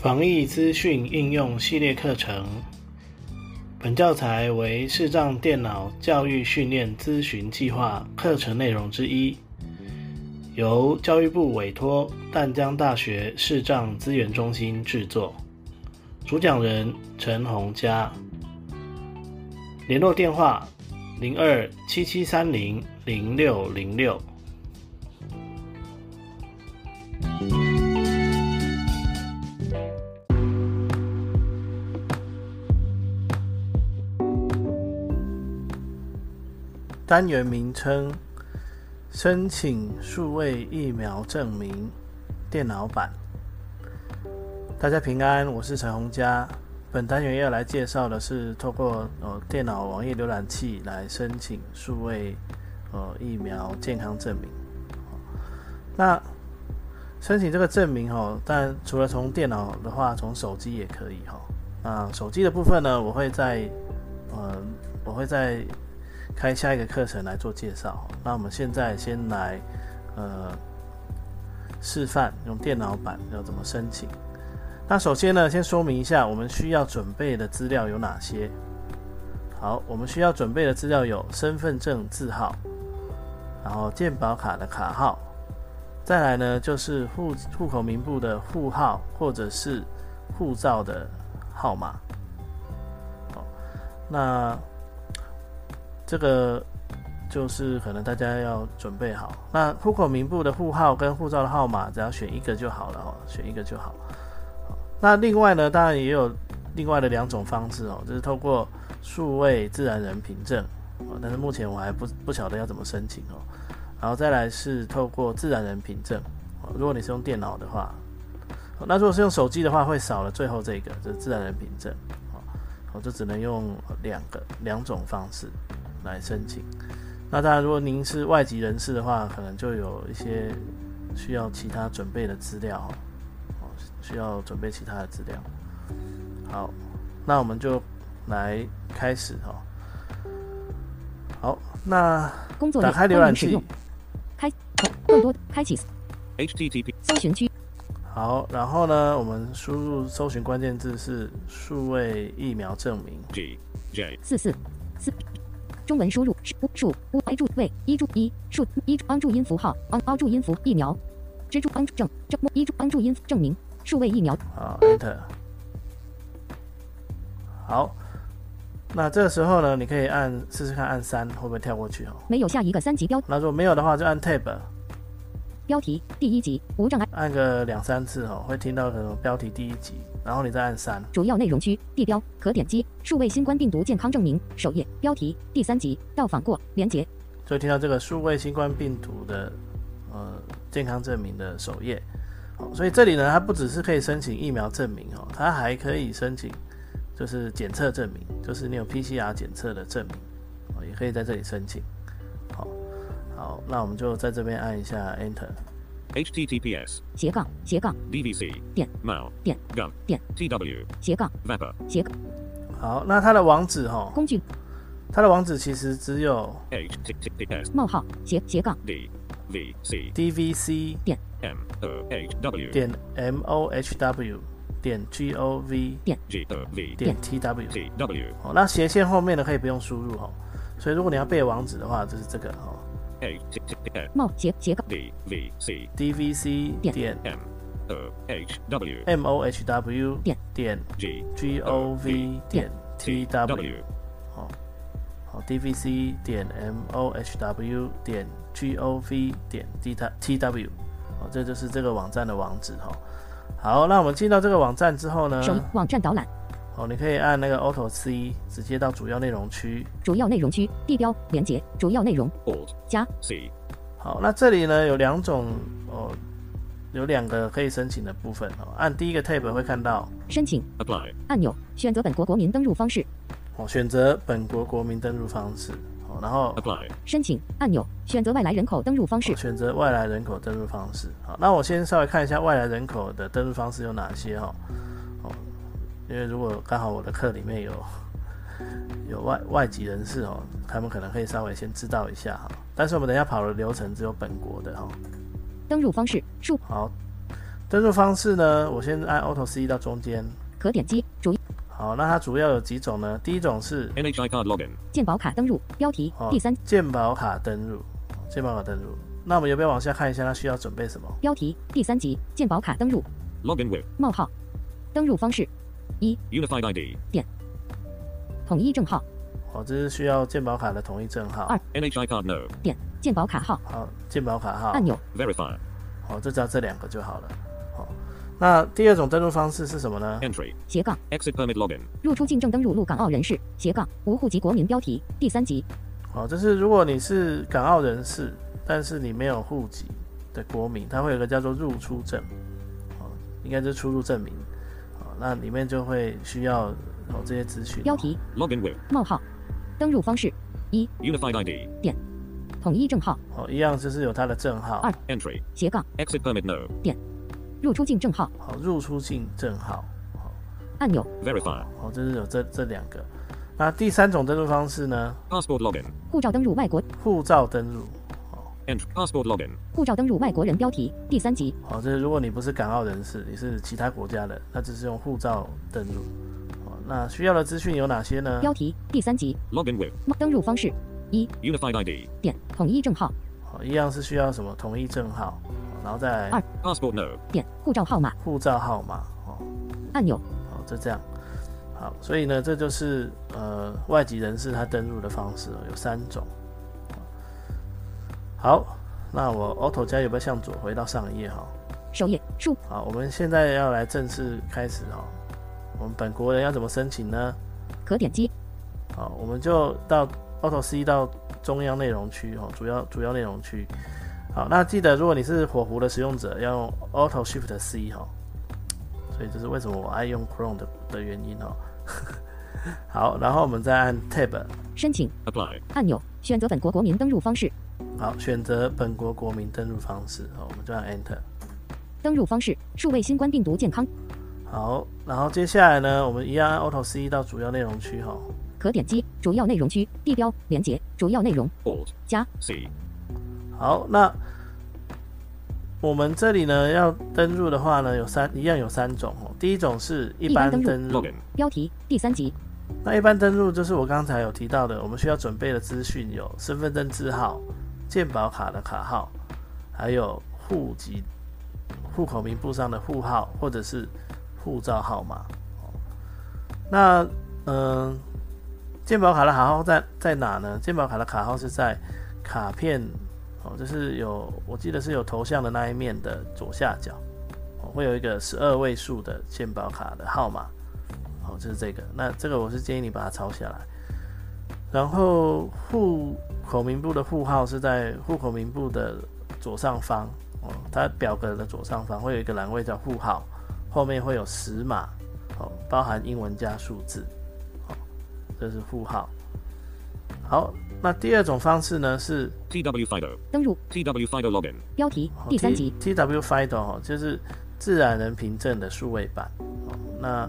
防疫资讯应用系列课程，本教材为视障电脑教育训练咨询计划课程内容之一，由教育部委托淡江大学视障资源中心制作。主讲人陈洪嘉，联络电话零二七七三零零六零六。单元名称：申请数位疫苗证明电脑版。大家平安，我是陈红佳。本单元要来介绍的是，透过呃电脑网页浏览器来申请数位呃疫苗健康证明。那申请这个证明哈，但除了从电脑的话，从手机也可以哈。那手机的部分呢，我会在呃我会在。开下一个课程来做介绍。那我们现在先来呃示范用电脑版要怎么申请。那首先呢，先说明一下我们需要准备的资料有哪些。好，我们需要准备的资料有身份证字号，然后健保卡的卡号，再来呢就是户户口名簿的户号或者是护照的号码。好，那。这个就是可能大家要准备好。那户口名簿的户号跟护照的号码，只要选一个就好了哦，选一个就好。那另外呢，当然也有另外的两种方式哦，就是透过数位自然人凭证哦，但是目前我还不不晓得要怎么申请哦。然后再来是透过自然人凭证，如果你是用电脑的话，那如果是用手机的话，会少了最后这个，就是自然人凭证哦，我就只能用两个两种方式。来申请。那当然，如果您是外籍人士的话，可能就有一些需要其他准备的资料哦，需要准备其他的资料。好，那我们就来开始哈。好，那打开浏览器，开更多开启 HTTP 搜寻区。好，然后呢，我们输入搜寻关键字是数位疫苗证明 G J 四四四。中文输入是数乌挨注位一注一数一帮助音符号帮帮注音符疫苗蜘蛛帮证证一注帮助音证明数位疫苗好 enter 好，那这个时候呢，你可以按试试看按三会不会跳过去哦？没有下一个三级标，那如果没有的话，就按 tab 标题第一集无障碍，按个两三次哦，会听到可能标题第一集。然后你再按三，主要内容区地标可点击数位新冠病毒健康证明首页标题第三集到访过连接，所以听到这个数位新冠病毒的呃健康证明的首页，好，所以这里呢，它不只是可以申请疫苗证明哦，它还可以申请就是检测证明，就是你有 PCR 检测的证明哦，也可以在这里申请。好，那我们就在这边按一下 Enter。https 斜杠斜杠。Dvc 点 mal 点 gov 点。Tw 斜杠。Vapor 斜杠。好，那它的网址哈，工具，它的网址其实只有 https 冒号。斜斜杠。Dvc dvc 点。Mohw 点 mohw 点 gov 点。Gov 点 tw tw 好，那斜线后面的可以不用输入哈，所以如果你要背网址的话，就是这个哈。冒斜斜杠 d v c. D v c 点 m o h w. M o h w. 点点 g g o v 点 t w. 好，好 d v c 点 m o h w. 点 g o v 点 t t w. 好，这就是这个网站的网址哈。好，那我们进到这个网站之后呢？网站导览。哦，你可以按那个 Auto C，直接到主要内容区。主要内容区地标连接主要内容 Alt 加 C。好，那这里呢有两种哦，有两个可以申请的部分哦。按第一个 tab 会看到申请 Apply 按钮，选择本国国民登录方式。哦，选择本国国民登录方式。哦，然后 Apply 申请按钮，选择外来人口登录方式。选择外来人口登录方式。好，那我先稍微看一下外来人口的登录方式有哪些哈。因为如果刚好我的课里面有有外外籍人士哦，他们可能可以稍微先知道一下哈。但是我们等下跑的流程只有本国的哈。登录方式数好，登录方式呢，我先按 Auto C 到中间。可点击主好，那它主要有几种呢？第一种是 NHI card login. 健保卡登录标题哦第三健保卡登录，健保卡登录。那我们要不要往下看一下，它需要准备什么？标题第三集健保卡登录 Login with 冒号登录方式 Unified ID. 点统一证号哦，这是需要健保卡的统一证号。二 NHI card no. 点健保卡号好，健保卡号。按钮 Verify. 好，就只要这两个就好了。好，那第二种登录方式是什么呢？Entry. 斜杠 Exit permit login. 入出境证登入陆港澳人士斜杠无户籍国民标题第三级哦，就是如果你是港澳人士，但是你没有户籍的国民，它会有个叫做入出证，哦，应该是出入证明，哦，那里面就会需要哦这些资讯。标题 Login with 冒号登录方式一 Unified ID. 点统一证号哦，一样就是有它的证号二，Entry. 斜杠 Exit permit no. 点入出境证号好，入出境证号，按钮 Verify. 哦，就是有这这两个。那第三种登录方式呢？Passport login. 护照登录外国护照登录，Ent passport login. 护照登入外国人标题第三集好，就是如果你不是港澳人士，你是其他国家的，那只是用护照登录。哦，那需要的资讯有哪些呢？标题第三集 Login with 登入方式一 Unified ID. 点统一证号好，一样是需要什么统一证号，哦然后再二 Passport no. 点护照号码护照号码。哦，按钮好，就这样。好，所以呢，这就是呃外籍人士他登录的方式、哦，有三种。好，那我 Auto 加有没有向左回到上一页哈？首页数好，我们现在要来正式开始哈。我们本国人要怎么申请呢？可点击好，我们就到 Auto C 到中央内容区哈，主要主要内容区。好，那记得如果你是火狐的使用者，要用 Auto Shift C 哈、所以这是为什么我爱用 Chrome 的的原因哦。好，然后我们再按 Tab，申请 Apply. 按钮选择本国国民登录方式好，选择本国国民登录方式，好，我们就按 Enter。登录方式数位新冠病毒健康好，然后接下来呢，我们一样按 Auto C 到主要内容区哈、可点击主要内容区地标连接主要内容 Alt. 加 C. 好，那我们这里呢要登录的话呢，有三一样有三种哦。第一种是一般登录登录，标题第三集那一般登录就是我刚才有提到的，我们需要准备的资讯有身份证字号、健保卡的卡号，还有户籍、户口名簿上的户号或者是护照号码。那嗯、健保卡的卡号在在哪呢？健保卡的卡号是在卡片哦，就是有我记得是有头像的那一面的左下角，会有一个十二位数的健保卡的号码。哦，就是这个。那这个我是建议你把它抄下来。然后户口名簿的户号是在户口名簿的左上方哦，它表格的左上方会有一个栏位叫户号，后面会有十码哦，包含英文加数字。哦，这是户号。好，那第二种方式呢是 TW FIDO. 登入 TW FIDO login. 标题哦第三集 T W FIDO 哦，就是自然人凭证的数位版。哦，那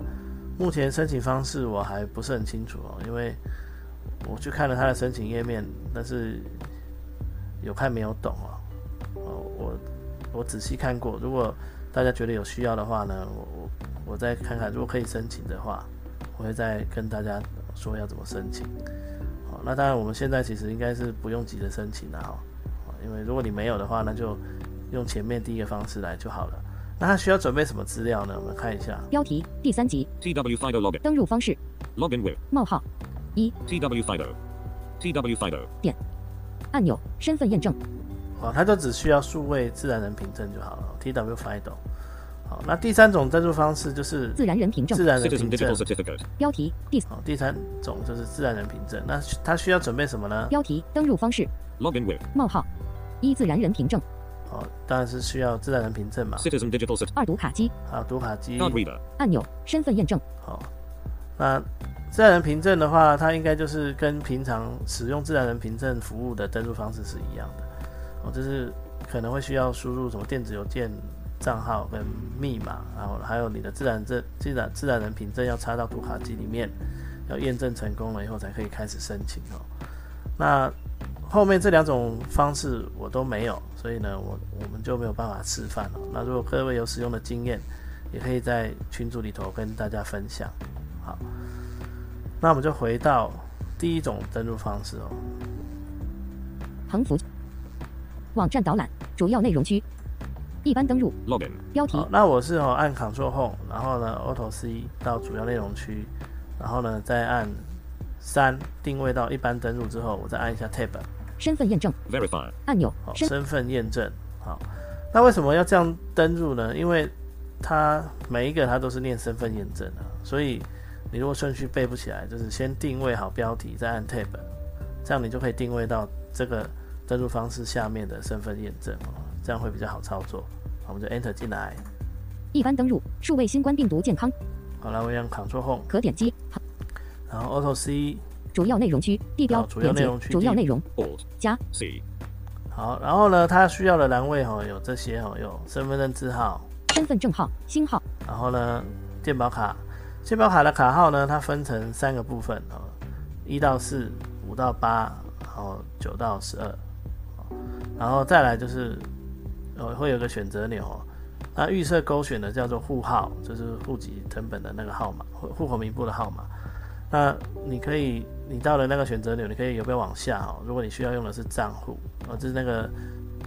目前申请方式我还不是很清楚哦，因为我去看了它的申请页面，但是有看没有懂哦。哦，我我仔细看过，如果大家觉得有需要的话呢，我我我再看看，如果可以申请的话，我会再跟大家说要怎么申请。好，那当然我们现在其实应该是不用急着申请的哈，哦因为如果你没有的话，那就用前面第一个方式来就好了。那它需要准备什么资料呢？我们看一下。标题第三集。TW FIDO login. 登入方式。Login with 冒号。一。TW FIDO. TW FIDO. 按钮。身份验证。哦，它就只需要数位自然人凭证就好了，TW FIDO。好，那第三种登录方式就是自然人凭证。自然人凭证.标题。第好，第三种就是自然人凭证。那它需要准备什么呢？标题。登入方式。Login with 冒号。一。自然人凭证哦，当然是需要自然人凭证嘛。Citizen digital cert. 二读卡机好，读卡机。按钮身份验证好，那自然人凭证的话，它应该就是跟平常使用自然人凭证服务的登录方式是一样的。哦，就是可能会需要输入什么电子邮件账号跟密码，然后还有你的自然证、自然自然人凭证要插到读卡机里面，要验证成功了以后才可以开始申请哦。那后面这两种方式我都没有，所以呢，我我们就没有办法示范了。那如果各位有使用的经验，也可以在群组里头跟大家分享。好，那我们就回到第一种登录方式哦。横幅网站导览主要内容区一般登录 Login. 标题，那我是哦按 Ctrl Home，然后呢 Auto C 到主要内容区，然后呢再按三定位到一般登录之后，我再按一下 Tab，身份验证 Verify. 按钮好，身身份验证。好，那为什么要这样登入呢？因为它每一个它都是念身份验证的，所以你如果顺序背不起来，就是先定位好标题，再按 Tab，这样你就可以定位到这个登录方式下面的身份验证哦，这样会比较好操作。好，我们就 Enter 进来。一般登录数位新冠病毒健康好，啦我用 Ctrl Home，可点击好然后 Auto C，主要内容区地标好主要内容区主要内容.加 C. 好，然后呢，它需要的栏位哦有这些哦，有身份证字号，身份证号星号然后呢，健保卡，健保卡的卡号呢，它分成三个部分哦，一到四，五到八，然后九到十二，哦然后再来就是呃会有个选择钮哦，那预设勾选的叫做户号，就是户籍成本的那个号码，户户口名簿的号码。那你可以，你到了那个选择钮，你可以有没有往下哦？如果你需要用的是账户，哦，就是那个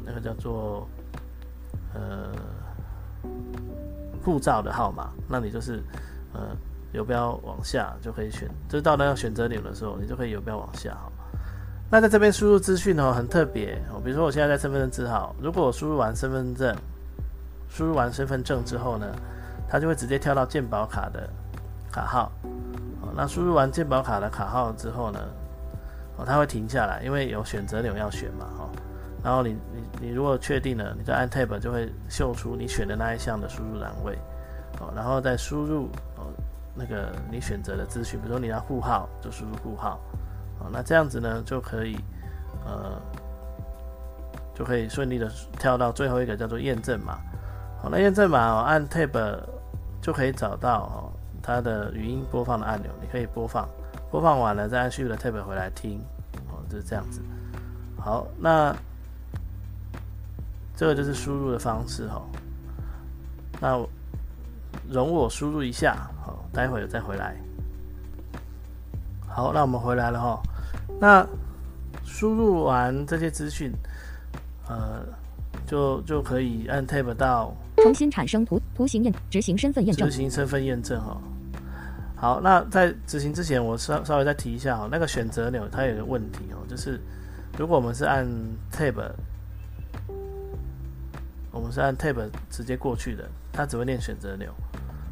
那个叫做呃护照的号码，那你就是呃游标往下就可以选，就是到那个选择钮的时候，你就可以游标往下哈。那在这边输入资讯哦，很特别哦，比如说我现在在身份证字号，如果我输入完身份证，输入完身份证之后呢，它就会直接跳到健保卡的卡号。那输入完健保卡的卡号之后呢，哦，它会停下来，因为有选择钮要选嘛，哈、然后你你你如果确定了，你再按 Tab 就会秀出你选的那一项的输入栏位，哦，然后再输入哦那个你选择的资讯，比如说你要户号就输入户号，哦，那这样子呢就可以呃就可以顺利的跳到最后一个叫做验证码，好，那验证码哦按 Tab 就可以找到哦它的语音播放的按钮，你可以播放，播放完了再按 Shift 的 Tab 回来听，哦，就是这样子。好，那这个就是输入的方式哈。那容我输入一下，好，待会儿再回来。好，那我们回来了哈。那输入完这些资讯，呃，就就可以按 Tab 到重新产生图图形验执行身份验证执行身份验证哈。好，那在执行之前，我稍稍微再提一下哈，那个选择钮它有个问题哦，就是如果我们是按 Tab，我们是按 Tab 直接过去的，它只会念选择钮。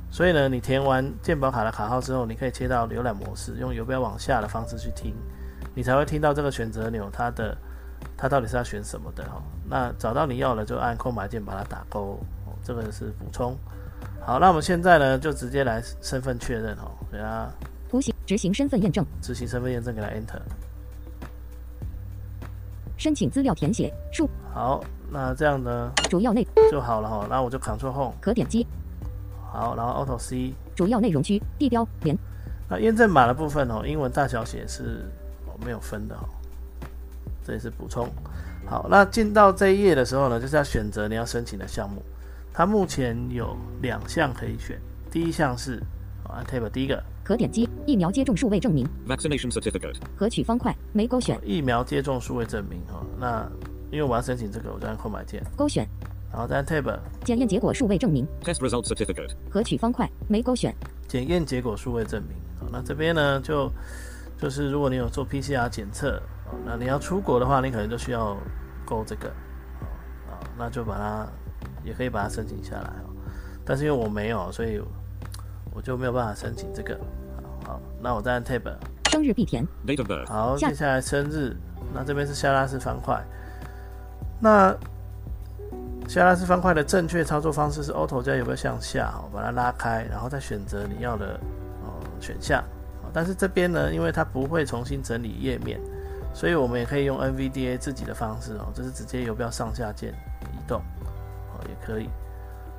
所以呢，你填完健保卡的卡号之后，你可以切到浏览模式，用游标往下的方式去听，你才会听到这个选择钮它的它到底是要选什么的哈。那找到你要的就按空白键把它打勾，这个是补充。好，那我们现在呢就直接来身份确认哦，给它图形执行身份验证执行身份验证，给它 Enter。申请资料填写数好，那这样呢主要内就好了哈。那我就 Ctrl Home，可点击好，然后 Auto C。主要内容区地标连那验证码的部分哦，英文大小写是哦没有分的哦，这也是补充。好，那进到这一页的时候呢，就是要选择你要申请的项目。它目前有两项可以选，第一项是啊按 Tab 第一个可点击疫苗接种数位证明 Vaccination certificate. 核取方块没勾选疫苗接种数位证明哦。那因为我要申请这个，我就按空白键，勾选然后再按 Tab 检验结果数位证明 Test result certificate. 核取方块没勾选检验结果数位证明。好，那这边呢就就是如果你有做 PCR 检测，哦那你要出国的话，你可能就需要勾这个，哦啊，那就把它也可以把它申请下来哦。但是因为我没有，所以我就没有办法申请这个。好，好那我再按 Tab。生日必填.好，接下来生日，那这边是下拉式方块。那下拉式方块的正确操作方式是 Auto 加有没有向下，哦，把它拉开，然后再选择你要的哦选项。哦但是这边呢，因为它不会重新整理页面，所以我们也可以用 NVDA 自己的方式哦，就是直接游标上下键移动，哦也可以。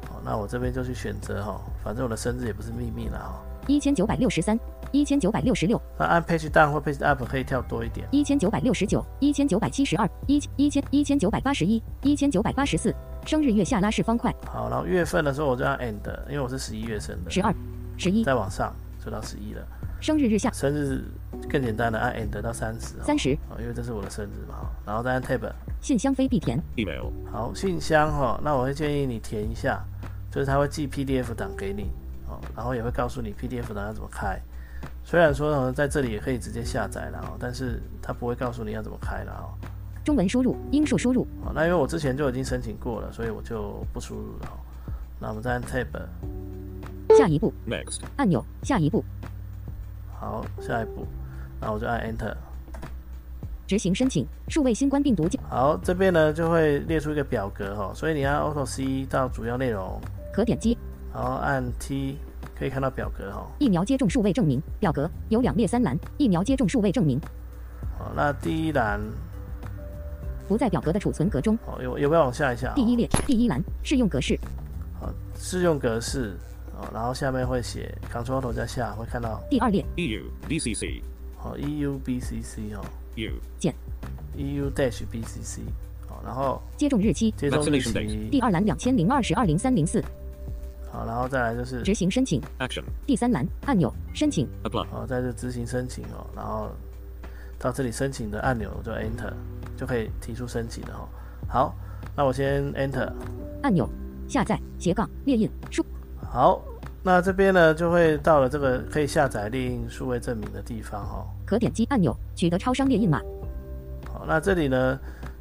好，那我这边就去选择哈、哦，反正我的生日也不是秘密了哈、哦。一千九百六十三，一千九百六十六，那按 page down 或 page up 可以跳多一点。一千九百六十九，一千九百七十二，一一千一千九百八十一，一千九百八十四。生日月下拉式方块，好，然后月份的时候我就按 end，因为我是十一月生的，十二，十一。再往上就到十一了。生日日下，生日更简单的按 end 到三十。三十。啊，因为这是我的生日嘛，然后再按 tab。信箱非必填。Email。好，信箱哈，那我会建议你填一下，就是他会寄 PDF 档给你，哦，然后也会告诉你 PDF 档要怎么开。虽然说呢，在这里也可以直接下载了哦，但是他不会告诉你要怎么开了哦。中文输入，英数输入。好，那因为我之前就已经申请过了，所以我就不输入了。那我们再按 tab。下一步。Next。按钮。下一步。好，下一步，那我就按 Enter，执行申请。数位新冠病毒。好，这边呢就会列出一个表格哈，所以你按 Auto C 到主要内容，可点击，然后按 T 可以看到表格哈。疫苗接种数位证明表格有两列三栏，疫苗接种数位证明。好，那第一栏不在表格的储存格中。哦，有有没有往下一下？第一列第一栏适用格式。好，适用格式。然后下面会写 Ctrl 头加下，会看到第二列。EU BCC 好 EU BCC 哦 U 键 EU dash BCC 好，然后接种日期。接种日期。第二栏两千零二十二零三零四。好，然后再来就是执行申请。Action 第三栏按钮申请。Apply 好，在这执行申请哦，然后到这里申请的按钮就 Enter 就可以提出申请了哦。好，那我先 Enter 按钮下载斜杠列印输。好。那这边呢，就会到了这个可以下载列印数位证明的地方哈。可点击按钮取得超商列印码。好，那这里呢，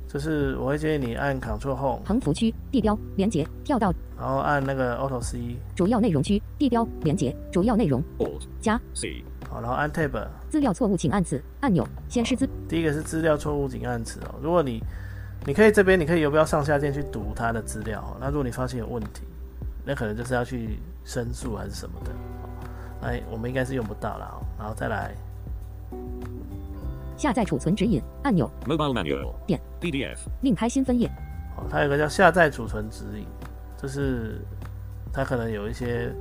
就是我会建议你按 Ctrl Home。横幅区地标连接跳到，然后按那个 Auto C。主要内容区地标连接主要内容 Alt 加 C。好，然后按 Tab。资料错误请按此按钮显示资。第一个是资料错误请按此哦。如果你你可以这边你可以游标上下键去读它的资料。那如果你发现有问题，那可能就是要去。申诉还是什么的，哎，我们应该是用不到了，然后再来下载储存指引按钮，Mobile Manual 点 PDF 另开新分页。哦，它有个叫下载储存指引，就是它可能有一些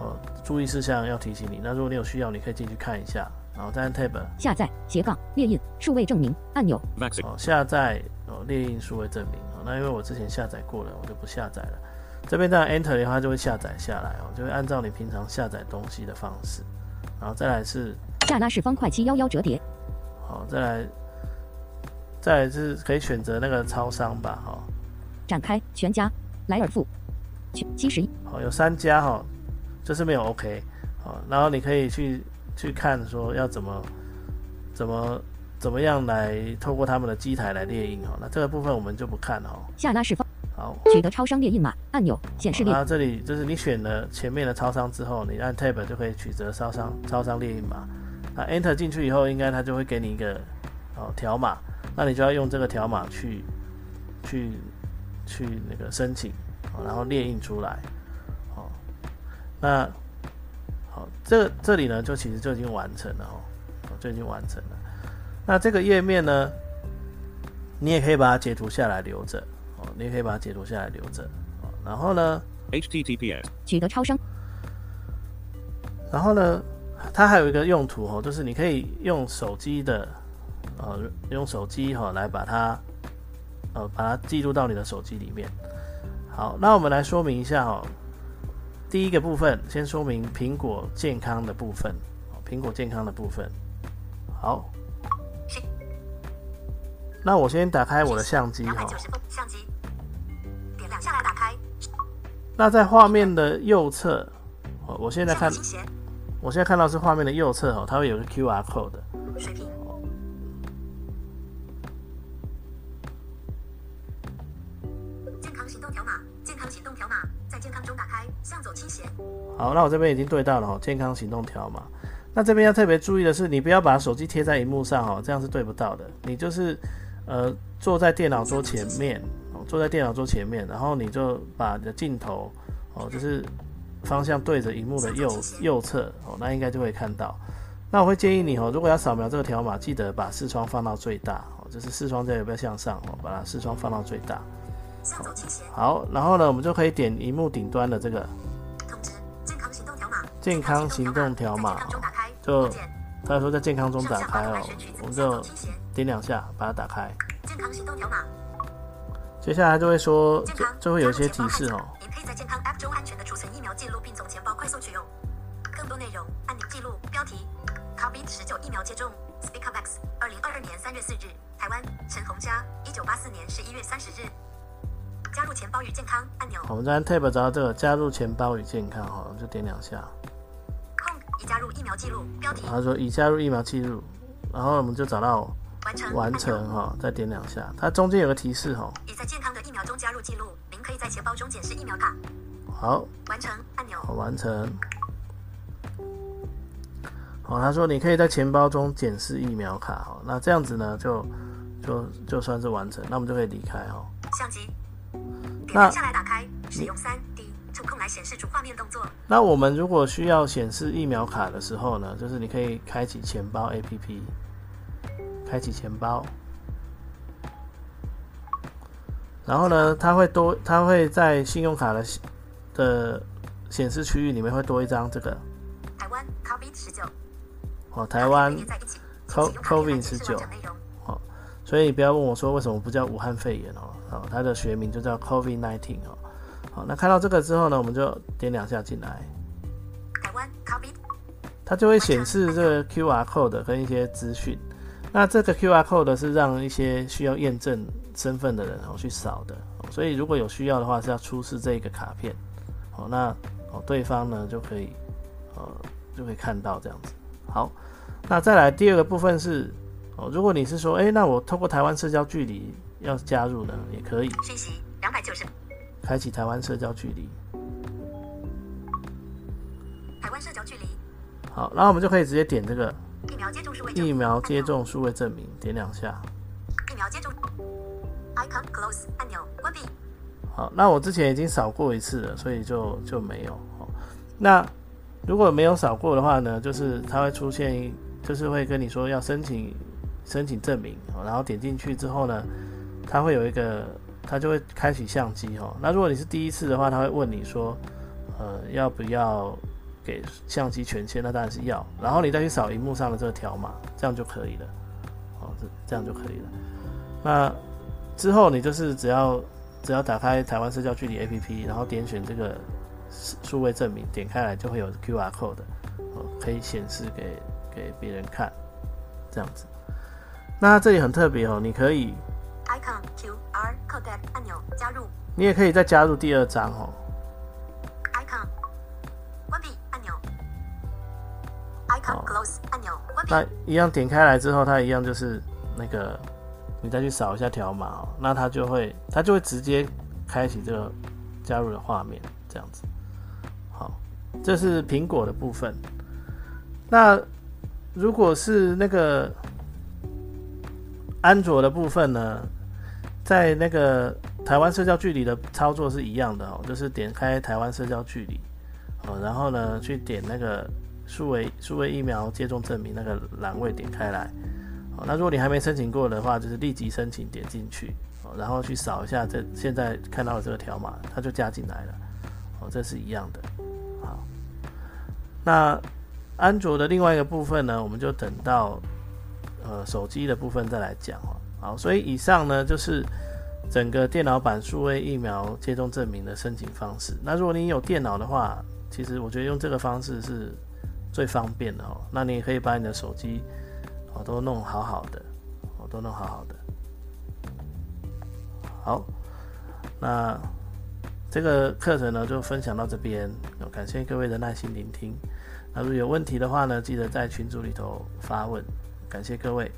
哦注意事项要提醒你。那如果你有需要，你可以进去看一下，然后再按 Tab 下载斜杠列印数位证明按钮。哦，下载哦列印数位证明。哦，那因为我之前下载过了，我就不下载了。这边在 Enter 的话，就会下载下来哦，就会按照你平常下载东西的方式，然后再来是下拉式方块七幺幺折叠，好，再来，再来是可以选择那个超商吧，哈，展开全家莱尔富。七七十一，好，有三家哈，就是没有 OK，好，然后你可以去去看说要怎么怎么怎么样来透过他们的机台来列印哦，那这个部分我们就不看了哦，下拉式方。好，取得超商列印码按钮显示列。那这里就是你选了前面的超商之后，你按 Tab 就可以取得超商超商列印码。那 Enter 进去以后，应该它就会给你一个哦条码，那你就要用这个条码去去去那个申请，然后列印出来。好，那好，这这里呢就其实就已经完成了哦，就已经完成了。那这个页面呢，你也可以把它截图下来留着。你也可以把它截图下来留着，然后呢？HTTPS 取得超声。然后呢，它还有一个用途哦，就是你可以用手机的，呃，用手机哈来把它，呃，把它记录到你的手机里面。好，那我们来说明一下哦。第一个部分，先说明苹果健康的部分。苹果健康的部分。好。那我先打开我的相机哈。相机。那在画面的右侧，我我现在看，我现在看到是画面的右侧哦，它会有个 QR code。水平。健康行动条码，健康行动条码在健康中打开，向左倾斜。好，那我这边已经对到了哦，健康行动条码。那这边要特别注意的是，你不要把手机贴在荧幕上哦，这样是对不到的。你就是呃坐在电脑桌前面。坐在电脑桌前面，然后你就把你的镜头哦，就是方向对着荧幕的右右侧哦，那应该就会看到。那我会建议你哦，如果要扫描这个条码，记得把视窗放到最大哦，就是视窗在有不要向上哦，把它视窗放到最大。好，然后呢，我们就可以点荧幕顶端的这个健康行动条码健康行动条码就他说在健康中打开哦我们就点两下把它打开。健康行动条码。接下来就会说，就就会有一些提示哦。您可以在健康 App 中安全的储存疫苗记录，并从钱包快速取用。更多内容按钮记录标题：COVID 十九疫苗接种。Speak Up X，二零二二年三月四日，台湾陈红佳，一九八四年十一月三十日。加入钱包与健康按钮，我们在 Tab 找到这个加入钱包与健康哈，就点两下。空已加入疫苗记录标题，他说已加入疫苗记录，然后我们就找到完成完成哈，再点两下。它中间有个提示哈，已在健康的疫苗中加入记录，您可以在钱包中检视疫苗卡。好，完成按钮，好完成。好，他说你可以在钱包中检视疫苗卡哈，那这样子呢就就就算是完成，那我们就可以离开哈。相机，点那下来打开，使用三 D 触控来显示主画面动作。那我们如果需要显示疫苗卡的时候呢，就是你可以开启钱包 APP，开启钱包，然后呢，它会多，它会在信用卡的的显示区域里面会多一张这个。台湾 COVID 十九，哦，台湾连在一起 Co- 请使用卡片来 COVID 显示19完整内容。所以你不要问我说为什么不叫武汉肺炎哦，哦，它的学名就叫 COVID-19 哦。好，那看到这个之后呢，我们就点两下进来，台湾 COVID 它就会显示这个 QR code 跟一些资讯。那这个 QR code 是让一些需要验证身份的人哦去扫的，哦所以如果有需要的话是要出示这个卡片，哦，那哦对方呢就可以呃就可以看到这样子。好，那再来第二个部分是哦，如果你是说，诶，那我透过台湾社交距离要加入呢，也可以讯息两百九十，开启台湾社交距离。台湾社交距离好，然后我们就可以直接点这个疫苗接种数位证疫苗接种数位证明，点两下。疫苗接种 icon close 按钮关闭。好，那我之前已经扫过一次了，所以就就没有。哦那如果没有扫过的话呢，就是它会出现，就是会跟你说要申请申请证明，哦然后点进去之后呢，它会有一个，它就会开启相机哦。那如果你是第一次的话，它会问你说，呃，要不要给相机权限？那当然是要。然后你再去扫荧幕上的这个条码，这样就可以了。哦，这这样就可以了。那之后你就是只要只要打开台湾社交距离 APP，然后点选这个数数位证明，点开来就会有 QR code，哦，可以显示给给别人看，这样子。那这里很特别哦，你可以，icon QR code 按钮加入你也可以再加入第二张哦。哦 close 按钮关闭那一样点开来之后，它一样就是那个，你再去扫一下条码哦，那它就会它就会直接开启这个加入的画面，这样子。好，这是苹果的部分。那如果是那个安卓的部分呢，在那个台湾社交距离的操作是一样的哦，就是点开台湾社交距离，哦，然后呢去点那个数位数位疫苗接种证明那个栏位点开来，哦，那如果你还没申请过的话，就是立即申请点进去，然后去扫一下这现在看到的这个条码，它就加进来了，哦，这是一样的，好，那安卓的另外一个部分呢，我们就等到呃手机的部分再来讲哦，好，所以以上呢就是。整个电脑版数位疫苗接种证明的申请方式。那如果你有电脑的话，其实我觉得用这个方式是最方便的哦，那你可以把你的手机，哦都弄好好的，哦都弄好好的。好，那这个课程呢就分享到这边，感谢各位的耐心聆听。那如果有问题的话呢，记得在群组里头发问。感谢各位。